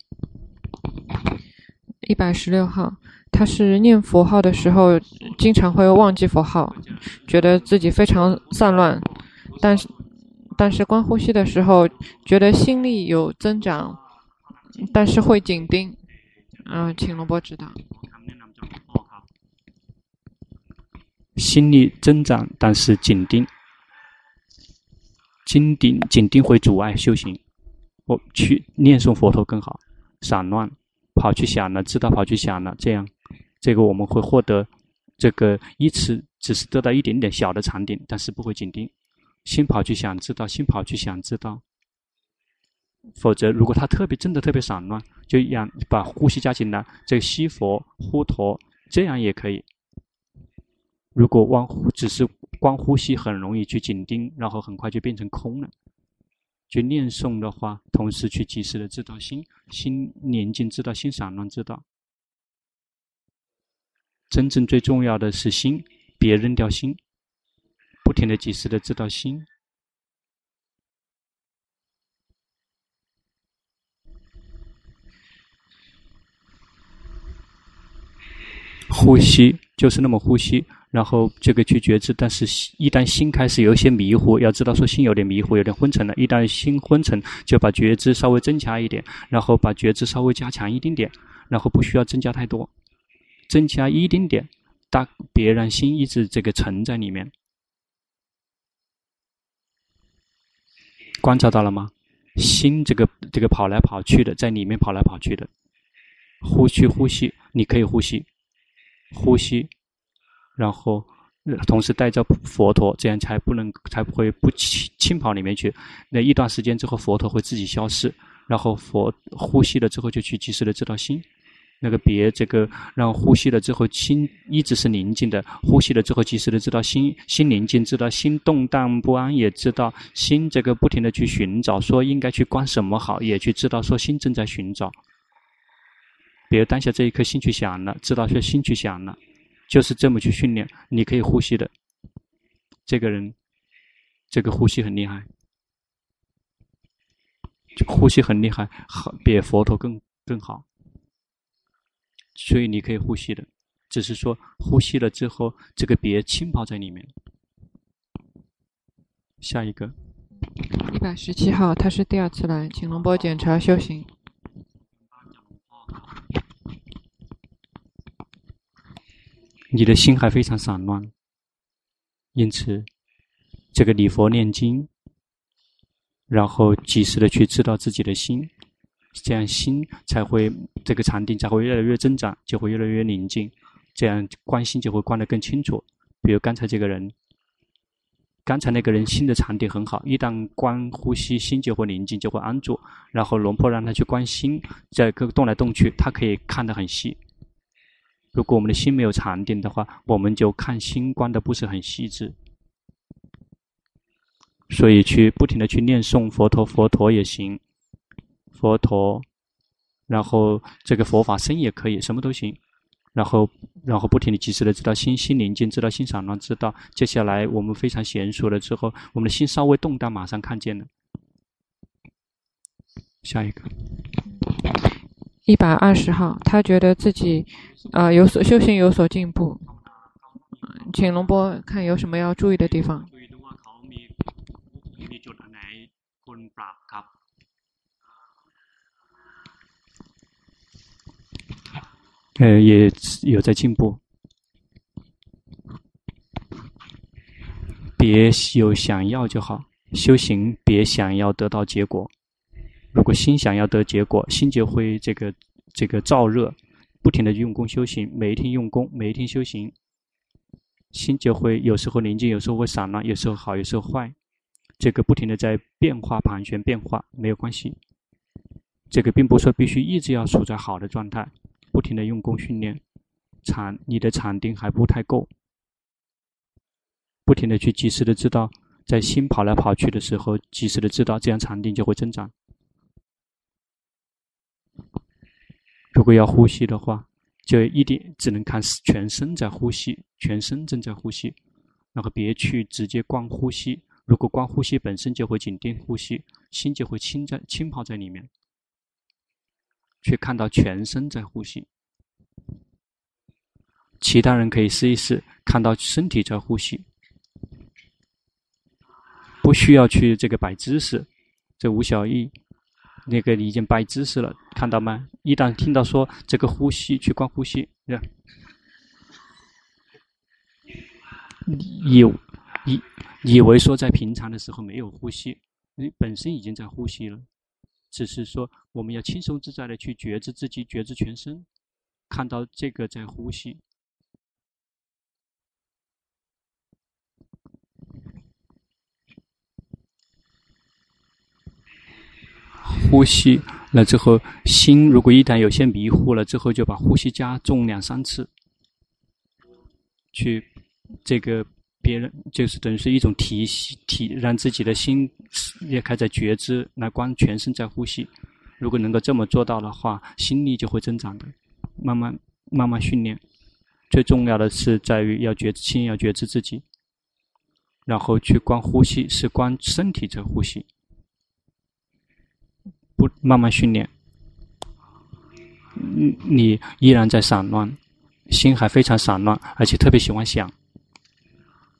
一百十六号，他是念佛号的时候，经常会忘记佛号，觉得自己非常散乱，但是但是观呼吸的时候，觉得心力有增长，但是会紧盯。嗯、请龙波指导。心力增长，但是紧盯，紧盯紧盯会阻碍修行。我去念诵佛陀更好，散乱跑去想了，知道跑去想了，这样，这个我们会获得这个一次只是得到一点点小的禅定，但是不会紧盯。心跑去想，知道心跑去想，知道。否则，如果他特别真的特别散乱，就让把呼吸加紧了，这个吸佛呼陀，这样也可以。如果光只是光呼吸，很容易去紧盯，然后很快就变成空了。去念诵的话，同时去及时的知道心，心宁静，知道心散乱，知道。真正最重要的是心，别扔掉心，不停的及时的知道心。呼吸就是那么呼吸。然后这个去觉知，但是一旦心开始有一些迷糊，要知道说心有点迷糊，有点昏沉了。一旦心昏沉，就把觉知稍微增加一点，然后把觉知稍微加强一点点，然后不需要增加太多，增加一丁点，但别让心一直这个沉在里面。观察到了吗？心这个这个跑来跑去的，在里面跑来跑去的，呼吸呼吸，你可以呼吸，呼吸。然后，同时带着佛陀，这样才不能，才不会不轻轻跑里面去。那一段时间之后，佛陀会自己消失。然后佛呼吸了之后，就去及时的知道心。那个别这个让呼吸了之后心一直是宁静的，呼吸了之后及时的知道心心宁静，知道心动荡不安，也知道心这个不停的去寻找，说应该去观什么好，也去知道说心正在寻找。比如当下这一刻心去想了，知道说心去想了，就是这么去训练，你可以呼吸的。这个人，这个呼吸很厉害，呼吸很厉害，好比佛陀更更好。所以你可以呼吸的，只是说呼吸了之后，这个别浸泡在里面。下一个，一百十七号，他是第二次来，请龙波检查修行。你的心还非常散乱，因此这个礼佛念经，然后及时的去知道自己的心。这样心才会，这个禅定才会越来越增长，就会越来越宁静，这样观心就会观得更清楚。比如刚才这个人，刚才那个人心的禅定很好，一旦观呼吸，心就会宁静，就会安住。然后龙婆让他去观心，在各个动来动去，他可以看得很细。如果我们的心没有禅定的话，我们就看心观的不是很细致。所以去不停的去念诵佛陀，佛陀也行。佛陀，然后这个佛法僧也可以，什么都行。然后，然后不停的及时的知道心心宁静，知道心散乱，知道接下来我们非常娴熟了之后，我们的心稍微动荡，马上看见了。下一个，一百二十号，他觉得自己啊、呃、有所修行有所进步，请龙波看有什么要注意的地方。呃，也有在进步。别有想要就好，修行别想要得到结果。如果心想要得结果，心就会这个这个燥热，不停的用功修行，每一天用功，每一天修行，心就会有时候宁静，有时候会散乱，有时候好，有时候坏。这个不停的在变化盘旋变化，没有关系。这个并不是说必须一直要处在好的状态。不停的用功训练，禅你的禅定还不太够。不停的去及时的知道，在心跑来跑去的时候，及时的知道，这样禅定就会增长。如果要呼吸的话，就一定只能看全身在呼吸，全身正在呼吸，然后别去直接观呼吸。如果观呼吸本身就会紧盯呼吸，心就会轻在轻泡在里面。去看到全身在呼吸，其他人可以试一试，看到身体在呼吸，不需要去这个摆姿势。这吴小艺，那个已经摆姿势了，看到吗？一旦听到说这个呼吸，去观呼吸，以以以为说在平常的时候没有呼吸，你本身已经在呼吸了。只是说，我们要轻松自在的去觉知自己，觉知全身，看到这个在呼吸，呼吸了之后，心如果一旦有些迷糊了之后，就把呼吸加重两三次，去这个。别人就是等于是一种提醒，提让自己的心也开始觉知，来观全身在呼吸。如果能够这么做到的话，心力就会增长的。慢慢慢慢训练，最重要的是在于要觉知，先要觉知自己，然后去观呼吸，是观身体在呼吸。不慢慢训练，你依然在散乱，心还非常散乱，而且特别喜欢想。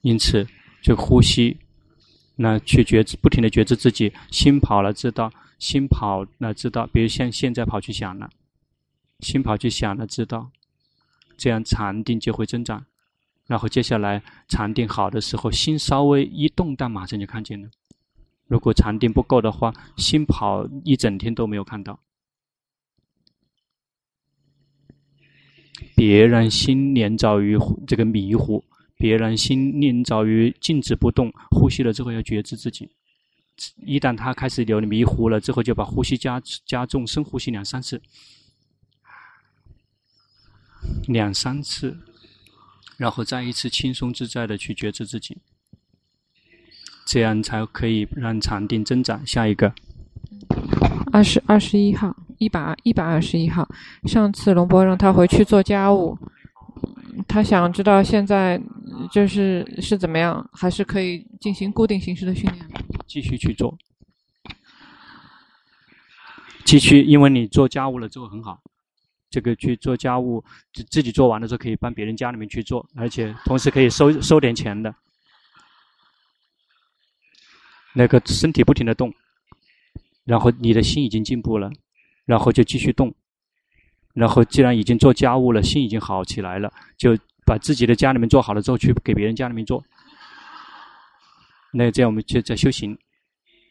因此，就呼吸，那去觉知，不停的觉知自己心跑了，知道心跑了，知道，比如像现在跑去想了，心跑去想了，知道，这样禅定就会增长。然后接下来禅定好的时候，心稍微一动荡，马上就看见了。如果禅定不够的话，心跑一整天都没有看到。别让心黏着于这个迷糊。别人心念着于静止不动，呼吸了之后要觉知自己。一旦他开始有迷糊了之后，就把呼吸加加重，深呼吸两三次。两三次，然后再一次轻松自在的去觉知自己，这样才可以让禅定增长。下一个，二十二十一号，一百一百二十一号。上次龙波让他回去做家务，他想知道现在就是是怎么样，还是可以进行固定形式的训练？继续去做，继续，因为你做家务了之后很好。这个去做家务，自自己做完了之后可以帮别人家里面去做，而且同时可以收收点钱的。那个身体不停的动，然后你的心已经进步了，然后就继续动，然后既然已经做家务了，心已经好起来了，就把自己的家里面做好了之后去给别人家里面做。那这样我们就在修行，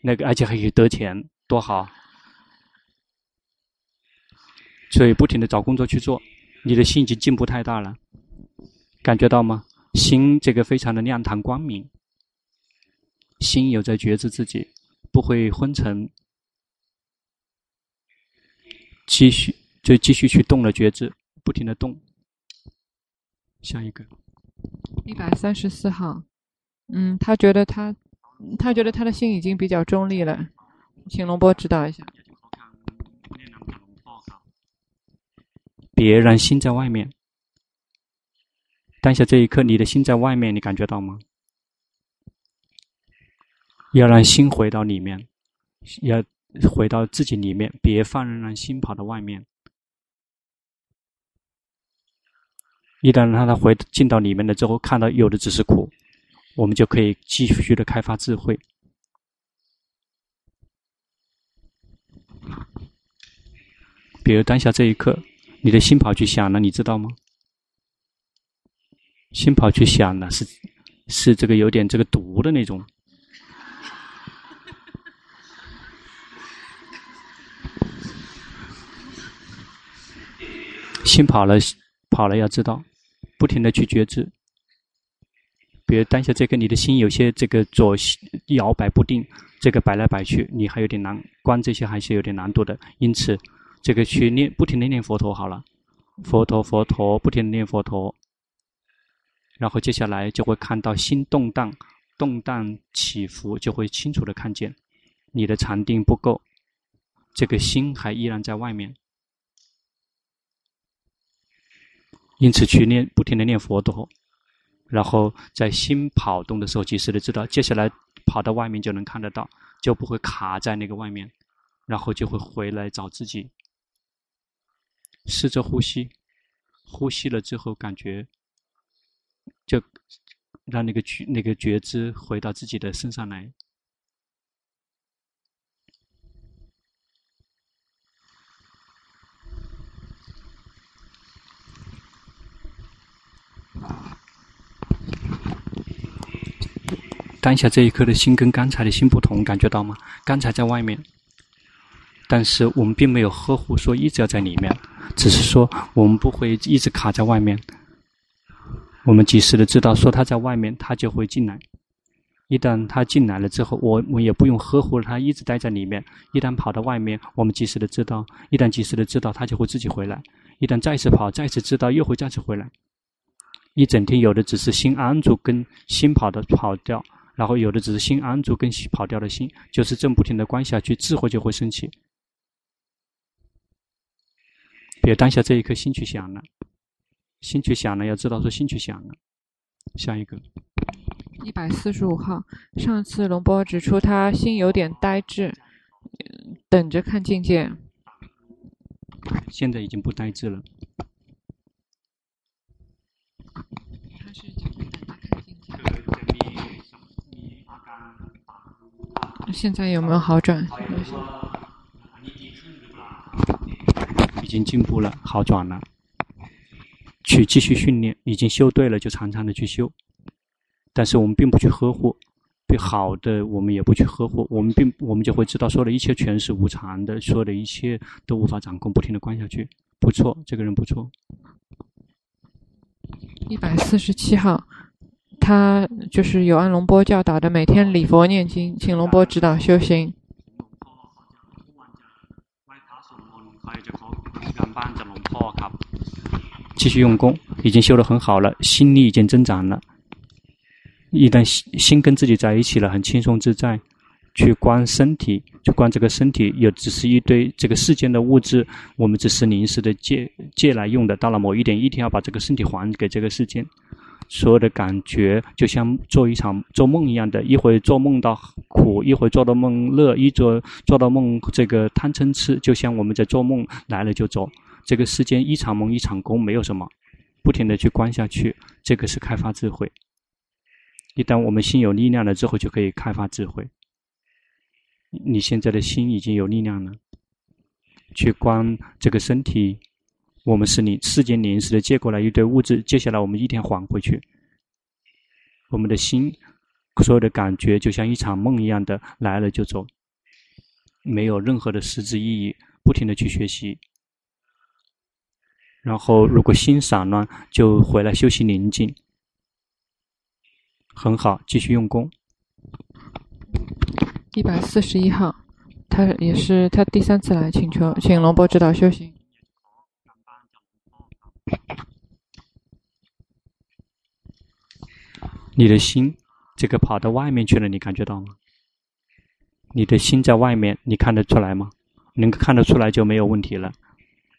那个而且还可以得钱，多好。所以不停的找工作去做，你的心已经进步太大了，感觉到吗？心这个非常的亮堂光明，心有在觉知自己，不会昏沉，继续就继续去动了觉知，不停的动。下一个，一百三十四号，嗯，他觉得他，他觉得他的心已经比较中立了，请龙波指导一下。别让心在外面。当下这一刻，你的心在外面，你感觉到吗？要让心回到里面，要回到自己里面，别放任让心跑到外面。一旦让他回进到里面了之后，看到有的只是苦，我们就可以继续的开发智慧。比如当下这一刻。你的心跑去想了，你知道吗？心跑去想了，是是这个有点这个毒的那种。心跑了，跑了要知道，不停的去觉知。比如当下这个，你的心有些这个左摇摆不定，这个摆来摆去，你还有点难，观这些还是有点难度的，因此。这个去念，不停的念佛陀好了，佛陀佛陀，不停的念佛陀，然后接下来就会看到心动荡，动荡起伏，就会清楚的看见你的禅定不够，这个心还依然在外面，因此去念，不停的念佛陀，然后在心跑动的时候，及时的知道，接下来跑到外面就能看得到，就不会卡在那个外面，然后就会回来找自己。试着呼吸，呼吸了之后，感觉就让那个觉那个觉知回到自己的身上来。当下这一刻的心跟刚才的心不同，感觉到吗？刚才在外面，但是我们并没有呵护，说一直要在里面。只是说，我们不会一直卡在外面。我们及时的知道，说他在外面，他就会进来。一旦他进来了之后，我我也不用呵护他，一直待在里面。一旦跑到外面，我们及时的知道，一旦及时的知道，他就会自己回来。一旦再次跑，再次知道，又会再次回来。一整天有的只是心安住，跟心跑的跑掉；然后有的只是心安住，跟心跑掉的心，就是正不停的观下去，智慧就会升起。别当下这一刻心去想了，心去想了，要知道说心去想了。下一个，一百四十五号，上次龙波指出他心有点呆滞，等着看境界。现在已经不呆滞了。他是讲等着看境界。现在有没有好转？已经进步了，好转了，去继续训练，已经修对了，就常常的去修。但是我们并不去呵护，对好的我们也不去呵护，我们并我们就会知道，说的一切全是无常的，说的一切都无法掌控，不停的关下去。不错，这个人不错。一百四十七号，他就是有按龙波教导的，每天礼佛念经，请龙波指导修行。继续用功，已经修得很好了，心力已经增长了。一旦心心跟自己在一起了，很轻松自在，去观身体，去观这个身体，也只是一堆这个世间的物质，我们只是临时的借借来用的。到了某一点，一定要把这个身体还给这个世间。所有的感觉就像做一场做梦一样的，一会做梦到苦，一会做到梦乐，一做做到梦这个贪嗔痴，就像我们在做梦来了就走。这个世间一场梦一场空，没有什么，不停的去观下去，这个是开发智慧。一旦我们心有力量了之后，就可以开发智慧。你现在的心已经有力量了，去观这个身体，我们是临世间临时的借过来一堆物质，接下来我们一天还回去。我们的心，所有的感觉就像一场梦一样的来了就走，没有任何的实质意义，不停的去学习。然后如果心散乱，就回来休息宁静。很好，继续用功。一百四十一号，他也是他第三次来请求，请龙波指导修行。你的心这个跑到外面去了，你感觉到吗？你的心在外面，你看得出来吗？能够看得出来就没有问题了。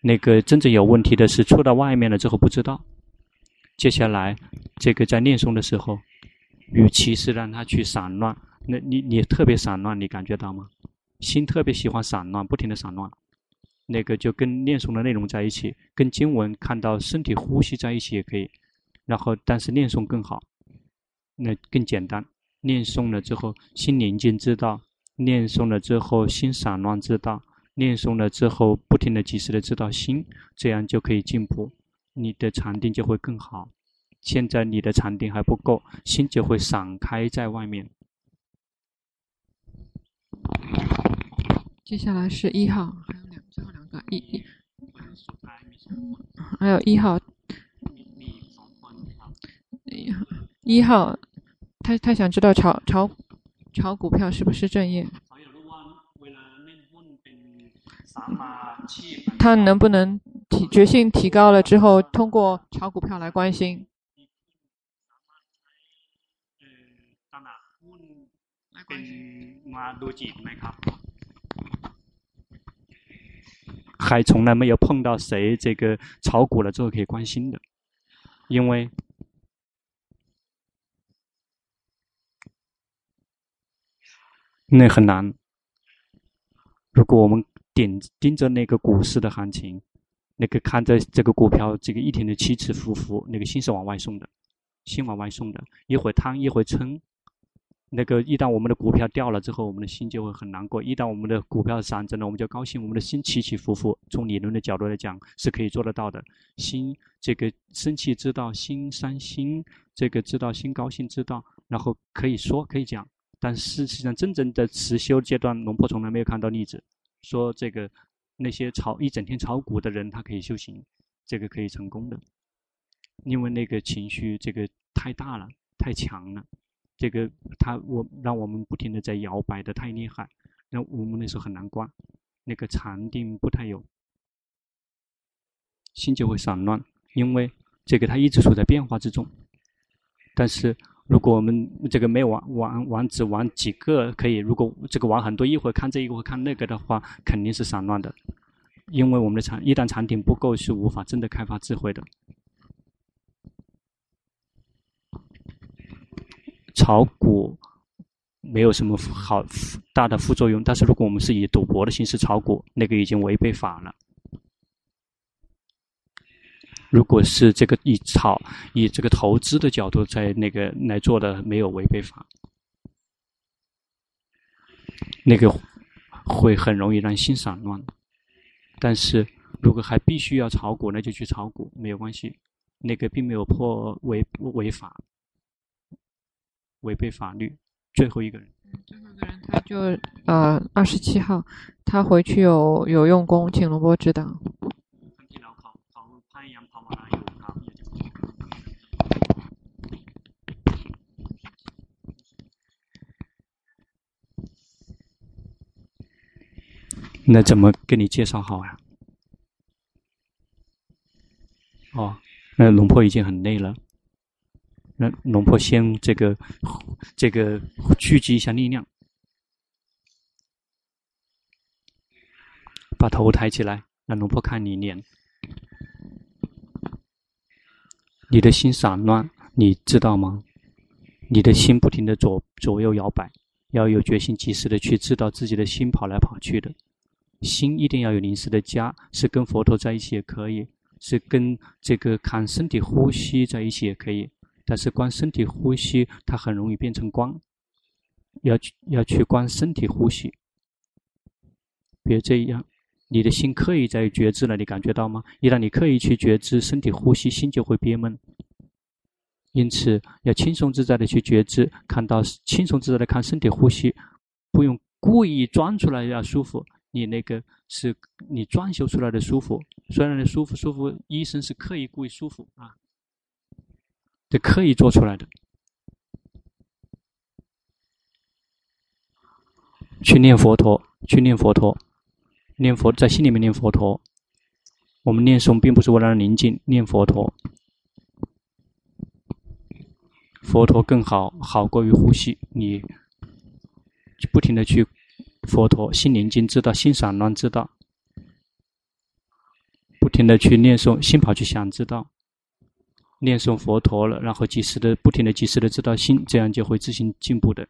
那个真正有问题的是出到外面了之后不知道。接下来这个在念诵的时候。与其是让他去散乱，那你你特别散乱，你感觉到吗？心特别喜欢散乱，不停的散乱，那个就跟念诵的内容在一起，跟经文看到身体呼吸在一起也可以。然后，但是念诵更好，那更简单。念诵了之后，心宁静知道；念诵了之后，心散乱知道；念诵了之后，不停的及时的知道心，这样就可以进步，你的禅定就会更好。现在你的禅定还不够，心就会散开在外面。接下来是一号，还有两最后两个一一，还有一号，一号，他他想知道炒炒炒股票是不是正业？他能不能提决心提高了之后，通过炒股票来关心？还从来没有碰到谁这个炒股了之后可以关心的，因为那很难。如果我们点盯着那个股市的行情，那个看着这个股票这个一天的起起伏伏，那个心是往外送的，心往外送的，一会贪一会嗔。那个一旦我们的股票掉了之后，我们的心就会很难过；一旦我们的股票上涨了，我们就高兴。我们的心起起伏伏，从理论的角度来讲是可以做得到的。心这个生气知道，心伤心，这个知道心高兴知道，然后可以说可以讲。但事实上，真正的持修阶段，龙婆从来没有看到例子说这个那些炒一整天炒股的人，他可以修行，这个可以成功的，因为那个情绪这个太大了，太强了。这个他我让我们不停的在摇摆的太厉害，那我们那时候很难观，那个禅定不太有，心就会散乱，因为这个它一直处在变化之中。但是如果我们这个没有玩玩玩只玩几个可以，如果这个玩很多，一会儿看这一会看那个的话，肯定是散乱的，因为我们的禅一旦禅定不够，是无法真的开发智慧的。炒股没有什么好大的副作用，但是如果我们是以赌博的形式炒股，那个已经违背法了。如果是这个以炒以这个投资的角度在那个来做的，没有违背法，那个会很容易让心散乱。但是如果还必须要炒股，那就去炒股，没有关系，那个并没有破违违法。违背法律，最后一个人。最后一个人，他就呃二十七号，他回去有有用功，请龙波指导。那怎么给你介绍好呀？哦，那龙婆已经很累了。那龙婆先这个这个聚集一下力量，把头抬起来，让龙婆看你脸。你的心散乱，你知道吗？你的心不停的左左右摇摆，要有决心，及时的去知道自己的心跑来跑去的。心一定要有临时的家，是跟佛陀在一起也可以，是跟这个看身体呼吸在一起也可以。但是观身体呼吸，它很容易变成光。要去要去观身体呼吸，别这样。你的心刻意在觉知了，你感觉到吗？一旦你刻意去觉知身体呼吸，心就会憋闷。因此，要轻松自在的去觉知，看到轻松自在的看身体呼吸，不用故意装出来要舒服。你那个是你装修出来的舒服，虽然你舒服舒服，医生是刻意故意舒服啊。是刻意做出来的。去念佛陀，去念佛陀，念佛在心里面念佛陀。我们念诵并不是为了宁静，念佛陀，佛陀更好，好过于呼吸。你不停的去佛陀，心宁静，知道心散乱，知道不停的去念诵，心跑去想，知道。念诵佛陀了，然后及时的、不停的、及时的知道心，这样就会自行进步的。